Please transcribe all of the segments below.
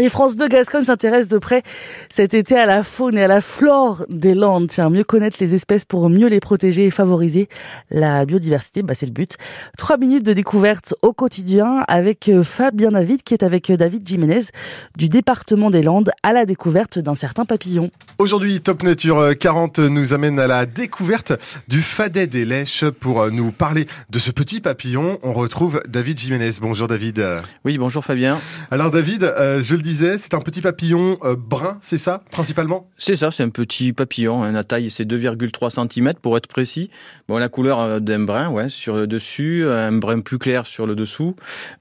Et France Bleu Gascogne s'intéresse de près cet été à la faune et à la flore des Landes. Tiens, mieux connaître les espèces pour mieux les protéger et favoriser la biodiversité, bah c'est le but. Trois minutes de découverte au quotidien avec euh, Fabien David qui est avec euh, David Jiménez du département des Landes à la découverte d'un certain papillon. Aujourd'hui, Top Nature 40 nous amène à la découverte du fadet des lèches. Pour euh, nous parler de ce petit papillon, on retrouve David Jiménez. Bonjour David. Oui, bonjour Fabien. Alors David, je le disais, c'est un petit papillon euh, brun, c'est ça, principalement? C'est ça, c'est un petit papillon. Hein, la taille, c'est 2,3 cm pour être précis. Bon, la couleur euh, d'un brun, ouais, sur le dessus, un brun plus clair sur le dessous.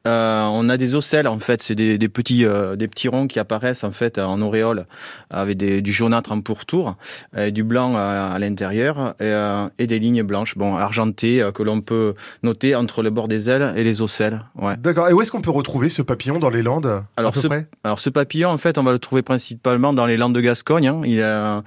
Euh, on a des ocelles, en fait, c'est des, petits, des petits ronds qui apparaissent en fait en auréole avec du jaunâtre en pourtour, et du blanc à, l'intérieur et, des lignes blanches, bon, argentées que l'on peut noter entre le bord des ailes et les ocelles. Ouais. D'accord. Et où est-ce qu'on peut retrouver ce papillon dans les Landes Alors, à peu près? alors ce papillon, en fait, on va le trouver principalement dans les landes de Gascogne. Hein. Il a,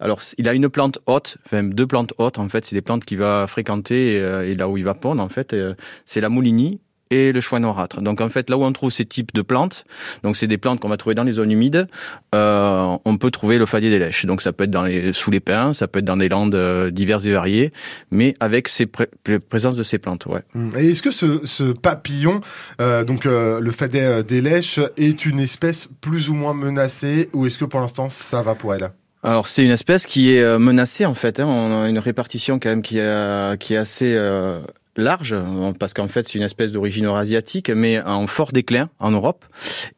alors il a une plante haute, enfin deux plantes hautes. En fait, c'est des plantes qu'il va fréquenter et, euh, là où il va pondre. En fait, euh, c'est la moulinie et le choix noirâtre. Donc en fait, là où on trouve ces types de plantes, donc c'est des plantes qu'on va trouver dans les zones humides, euh, on peut trouver le fadier des lèches. Donc ça peut être dans les, sous les pins, ça peut être dans des landes euh, diverses et variées, mais avec ces présence de ces plantes. Ouais. Mmh. Et est-ce que ce, ce papillon, euh, donc euh, le fadier des lèches, est une espèce plus ou moins menacée, ou est-ce que pour l'instant ça va pour elle? Alors c'est une espèce qui est menacée en fait. Hein. On a une répartition quand même qui est, qui est assez large, parce qu'en fait c'est une espèce d'origine eurasiatique, mais en fort déclin en Europe.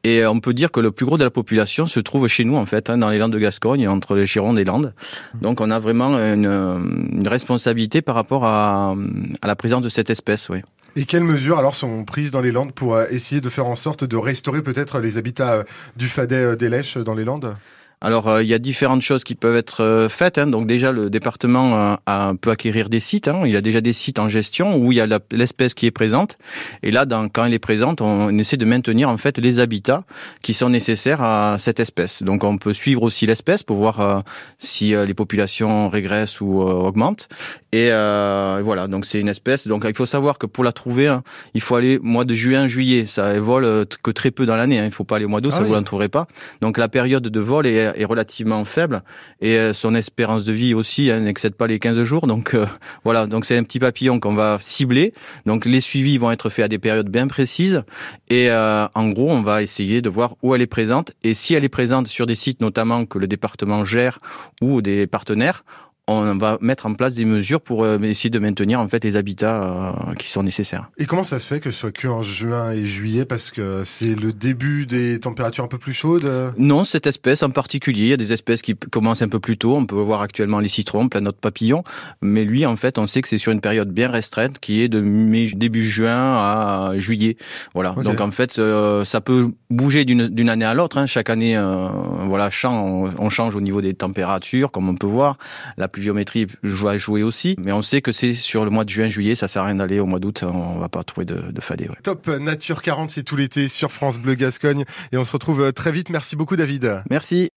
Et on peut dire que le plus gros de la population se trouve chez nous, en fait, hein, dans les Landes de Gascogne, entre les Gironde et les Landes. Donc on a vraiment une, responsabilité par rapport à, la présence de cette espèce, oui. Et quelles mesures alors sont prises dans les Landes pour euh, essayer de faire en sorte de restaurer peut-être les habitats euh, du fadet euh, des Lèches dans les Landes? Alors, euh, il y a différentes choses qui peuvent être euh, faites. Hein. Donc déjà, le département euh, a, peut acquérir des sites. Hein. Il y a déjà des sites en gestion où il y a l'espèce qui est présente. Et là, dans, quand elle est présente, on, essaie de maintenir en fait les habitats qui sont nécessaires à cette espèce. Donc, on peut suivre aussi l'espèce pour voir si les populations régressent ou augmentent. Et voilà, donc c'est une espèce. Donc, il faut savoir que pour la trouver, hein, il faut aller mois de juin, juillet. Ça vole que très peu dans l'année. Il ne faut pas aller au mois d'août, ah ça vous l'en trouverez pas. Donc, la période de vol est est relativement faible et euh, son espérance de vie aussi hein, n'excède pas les 15 jours. Donc euh, voilà, donc c'est un petit papillon qu'on va cibler. Donc les suivis vont être faits à des périodes bien précises et euh, en gros, on va essayer de voir où elle est présente et si elle est présente sur des sites notamment que le département gère ou des partenaires, on va mettre en place des mesures pour euh, essayer de maintenir en fait les habitats euh, qui sont nécessaires. Et comment ça se fait que ce soit que en juin et juillet parce que c'est le début des températures un peu plus chaudes Non, cette espèce en particulier, il y a des espèces qui commencent un peu plus tôt. On peut voir actuellement les citrons, plein d'autres papillons, mais lui en fait, on sait que c'est sur une période bien restreinte qui est de début juin à juillet. Voilà. Donc en fait, euh, ça peut bouger d'une année à l'autre. Hein. Chaque année, voilà, on change au niveau des températures, comme on peut voir. La géométrie va jouer aussi. Mais on sait que c'est sur le mois de juin, juillet, ça sert à rien d'aller au mois d'août, on va pas trouver de, de fadé. Top Nature 40, c'est tout l'été sur France Bleu Gascogne. Et on se retrouve euh, très vite. Merci beaucoup David. Merci.